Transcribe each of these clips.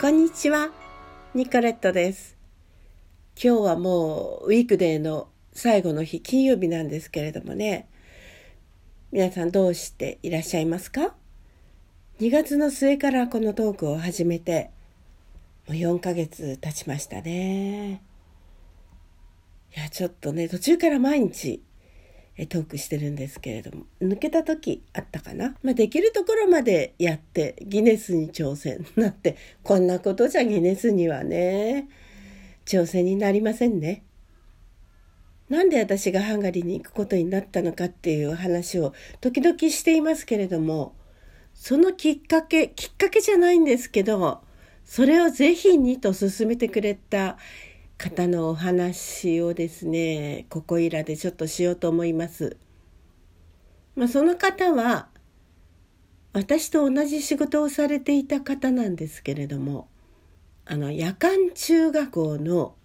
こんにちは、ニコレットです。今日はもうウィークデーの最後の日、金曜日なんですけれどもね、皆さんどうしていらっしゃいますか ?2 月の末からこのトークを始めて、もう4ヶ月経ちましたね。いや、ちょっとね、途中から毎日トークしてるんですけれども抜けた時あったかな、まあ、できるところまでやってギネスに挑戦なってこんなことじゃギネスにはね挑戦になりませんね。なんで私がハンガリーに行くことになったのかっていう話を時々していますけれどもそのきっかけきっかけじゃないんですけどそれをぜひにと勧めてくれた方のお話をですねここいらでちょっとしようと思います。まあ、その方は私と同じ仕事をされていた方なんですけれどもあの夜間中学校の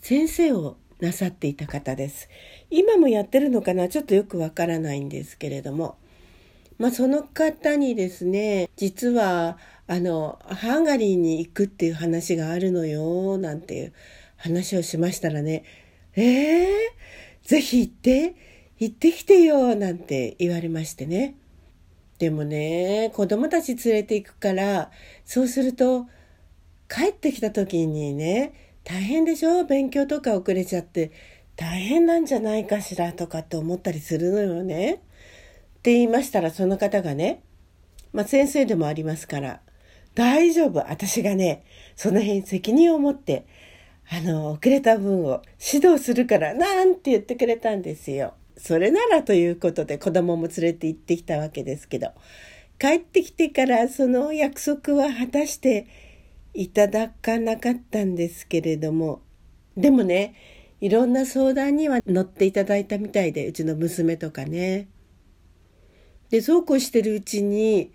先生をなさっていた方です。今もやってるのかなちょっとよくわからないんですけれどもまあ、その方にですね実はあのハンガリーに行くっていう話があるのよなんていう話をしましたらね「えー、ぜひ行って行ってきてよ」なんて言われましてねでもね子供たち連れて行くからそうすると帰ってきた時にね大変でしょ？勉強とか遅れちゃって大変なんじゃないかしらとかって思ったりするのよね。って言いましたらその方がね、まあ、先生でもありますから大丈夫私がねその辺責任を持ってあの遅れた分を指導するからなんて言ってくれたんですよ。それならということで子供も連れて行ってきたわけですけど帰ってきてからその約束は果たしていただかなかったんですけれどもでもねいろんな相談には乗っていただいたみたいでうちの娘とかねでそうこうしてるうちに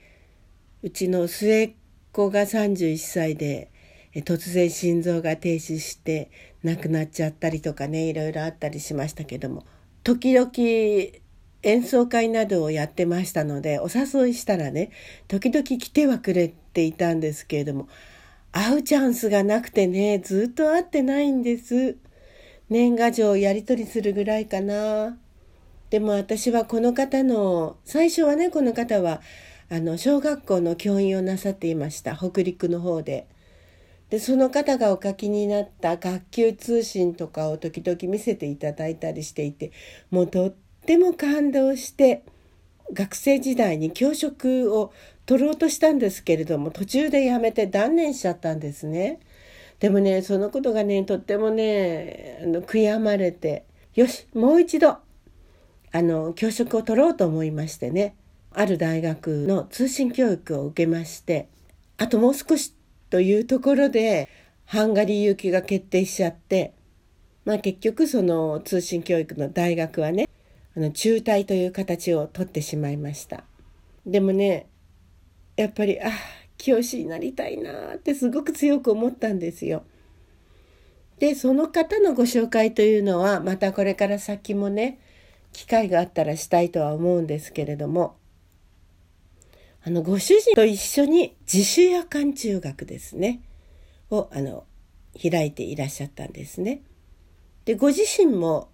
うちの末っ子が31歳で突然心臓が停止して亡くなっちゃったりとかねいろいろあったりしましたけども時々演奏会などをやってましたのでお誘いしたらね時々来てはくれていたんですけれども会うチャンスがなくてねずっと会ってないんです。年賀状をやり取りするぐらいかな。でも私はこの方の最初はねこの方はあの小学校の教員をなさっていました北陸の方で。でその方がお書きになった学級通信とかを時々見せていただいたりしていてもうとっても感動して学生時代に教職を取ろうとしたんですけれども途中でやめて断念しちゃったんですね。でもねそのことがねとってもねあの悔やまれてよしもう一度あの教職を取ろうと思いましてねある大学の通信教育を受けましてあともう少しというところでハンガリー行きが決定しちゃってまあ結局その通信教育の大学はねあの中退という形をとってしまいましたでもねやっぱりあ教師になりたいなってすごく強く思ったんですよ。でその方のご紹介というのはまたこれから先もね機会があったらしたいとは思うんですけれどもあのご主人と一緒に自主夜間中学ですねをあの開いていらっしゃったんですね。でご自身も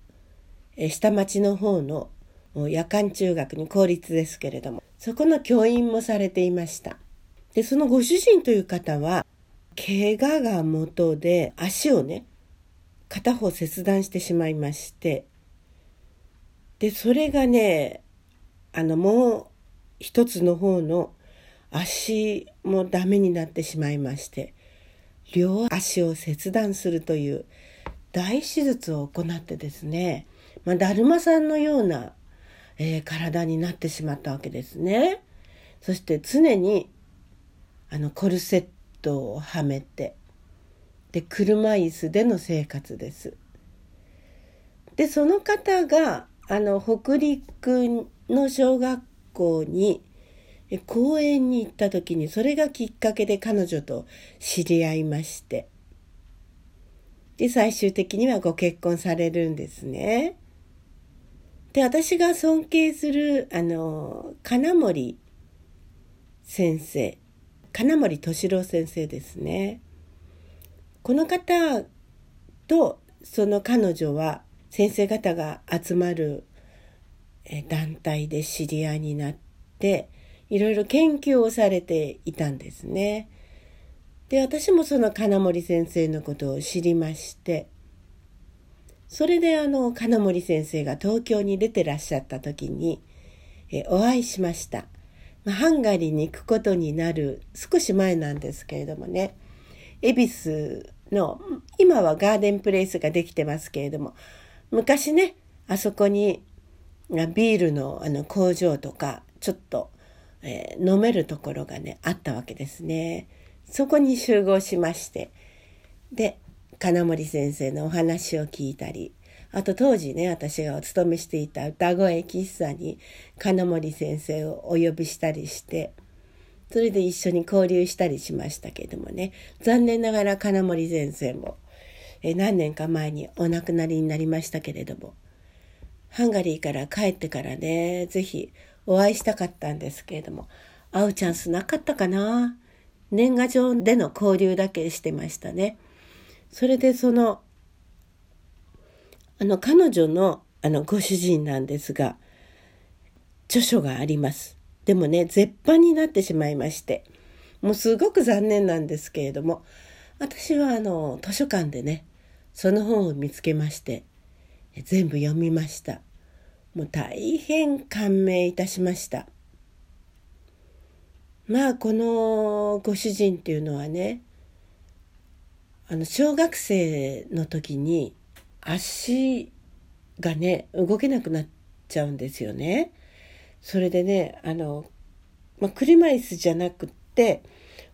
え下町の方の夜間中学に公立ですけれどもそこの教員もされていました。でそのご主人という方は怪我が元で足をね片方切断してしまいましてでそれがねあのもう一つの方の足もダメになってしまいまして両足を切断するという大手術を行ってですね、まあ、だるまさんのような、えー、体になってしまったわけですね。そして常にあのコルセットをはめてで車椅子での生活です。でその方があの北陸の小学校に公園に行った時にそれがきっかけで彼女と知り合いましてで最終的にはご結婚されるんですね。で私が尊敬するあの金森先生金森敏郎先生ですね。この方とその彼女は先生方が集まる団体で知り合いになっていろいろ研究をされていたんですね。で私もその金森先生のことを知りましてそれであの金森先生が東京に出てらっしゃった時にえお会いしました。ハンガリーに行くことになる少し前なんですけれどもね恵比寿の今はガーデンプレイスができてますけれども昔ねあそこにビールのあの工場とかちょっと、えー、飲めるところがねあったわけですね。そこに集合しましてで金森先生のお話を聞いたりあと当時ね私がお勤めしていた歌声喫茶に金森先生をお呼びしたりしてそれで一緒に交流したりしましたけれどもね残念ながら金森先生もえ何年か前にお亡くなりになりましたけれどもハンガリーから帰ってからね是非お会いしたかったんですけれども会うチャンスなかったかな年賀状での交流だけしてましたね。それでそのあの彼女のあのご主人なんですが著書があります。でもね絶版になってしまいましてもうすごく残念なんですけれども私はあの図書館でねその本を見つけまして全部読みましたもう大変感銘いたしましたまあこのご主人っていうのはねあの小学生の時に足がね動けなくなっちゃうんですよね。それでねあの、まあ、車椅子じゃなくって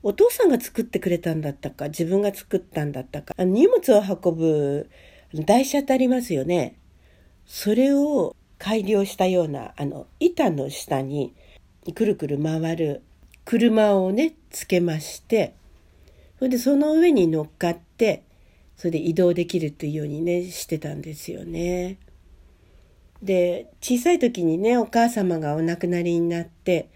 お父さんが作ってくれたんだったか自分が作ったんだったかあの荷物を運ぶ台車ってありますよねそれを改良したようなあの板の下にくるくる回る車をねつけましてそれでその上に乗っかってそれで移動できるっていうようにねしてたんですよね。で小さい時にねお母様がお亡くなりになって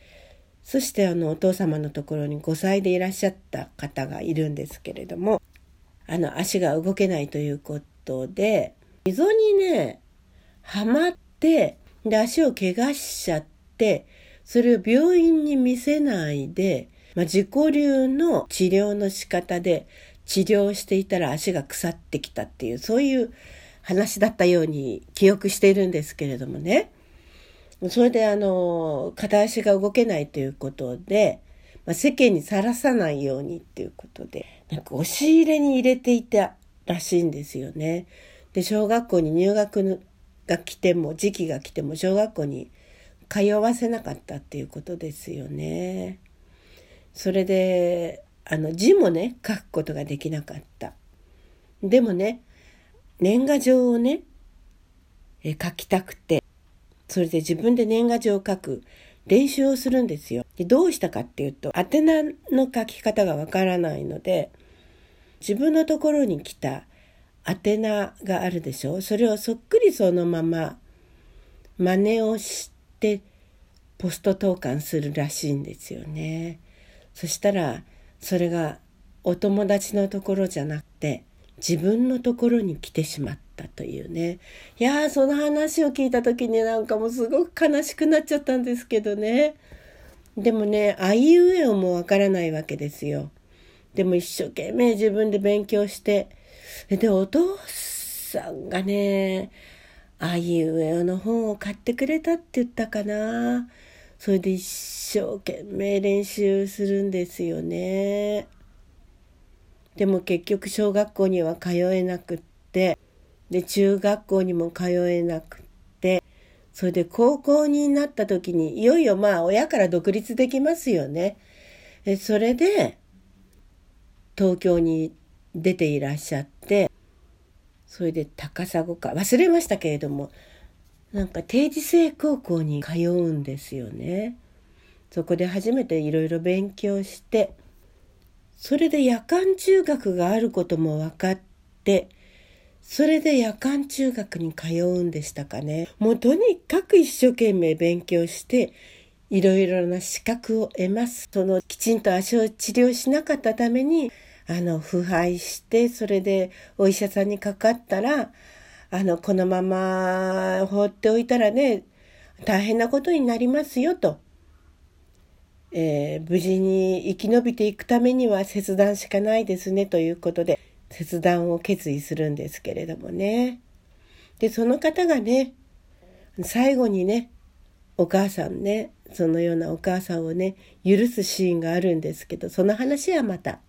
そしてあのお父様のところに5歳でいらっしゃった方がいるんですけれどもあの足が動けないということで溝にねはまってで足を怪我しちゃってそれを病院に見せないで、まあ、自己流の治療の仕方で治療していたら足が腐ってきたっていうそういう話だったように記憶しているんですけれどもねそれであの片足が動けないということで、まあ、世間にさらさないようにっていうことでなんか押し入れに入れていたらしいんですよね。で小学校に入学が来ても時期が来ても小学校に通わせなかったっていうことですよね。それであの字もね書くことができなかった。でもね年賀状をねえ書きたくてそれで自分で年賀状を書く練習をするんですよ。でどうしたかっていうと宛名の書き方がわからないので自分のところに来た宛名があるでしょ？それをそっくりそのまま真似をしてポスト投函するらしいんですよね。そしたらそれがお友達のところじゃなくて自分のところに来てしまったというね。いやその話を聞いた時になんかもうすごく悲しくなっちゃったんですけどね。でもねあいうえおもわからないわけですよ。でも一生懸命自分で勉強してでお父さんがねあいうえおの本を買ってくれたって言ったかなそれで一生懸命練習するんですよね。でも結局小学校には通えなくってで中学校にも通えなくってそれで高校になった時にいよいよまあ親から独立できますよね。それで東京に出ていらっしゃってそれで高砂か忘れましたけれどもなんか定時制高校に通うんですよね。そこで初めていろいろ勉強してそれで夜間中学があることも分かってそれで夜間中学に通うんでしたかねもうとにかく一生懸命勉強していろいろな資格を得ます。そのきちんと足を治療しなかったために、あの、腐敗して、それでお医者さんにかかったら、あの、このまま放っておいたらね、大変なことになりますよと。えー、無事に生き延びていくためには切断しかないですねということで、切断を決意するんですけれどもね。で、その方がね、最後にね、お母さんね、そのようなお母さんをね、許すシーンがあるんですけど、その話はまた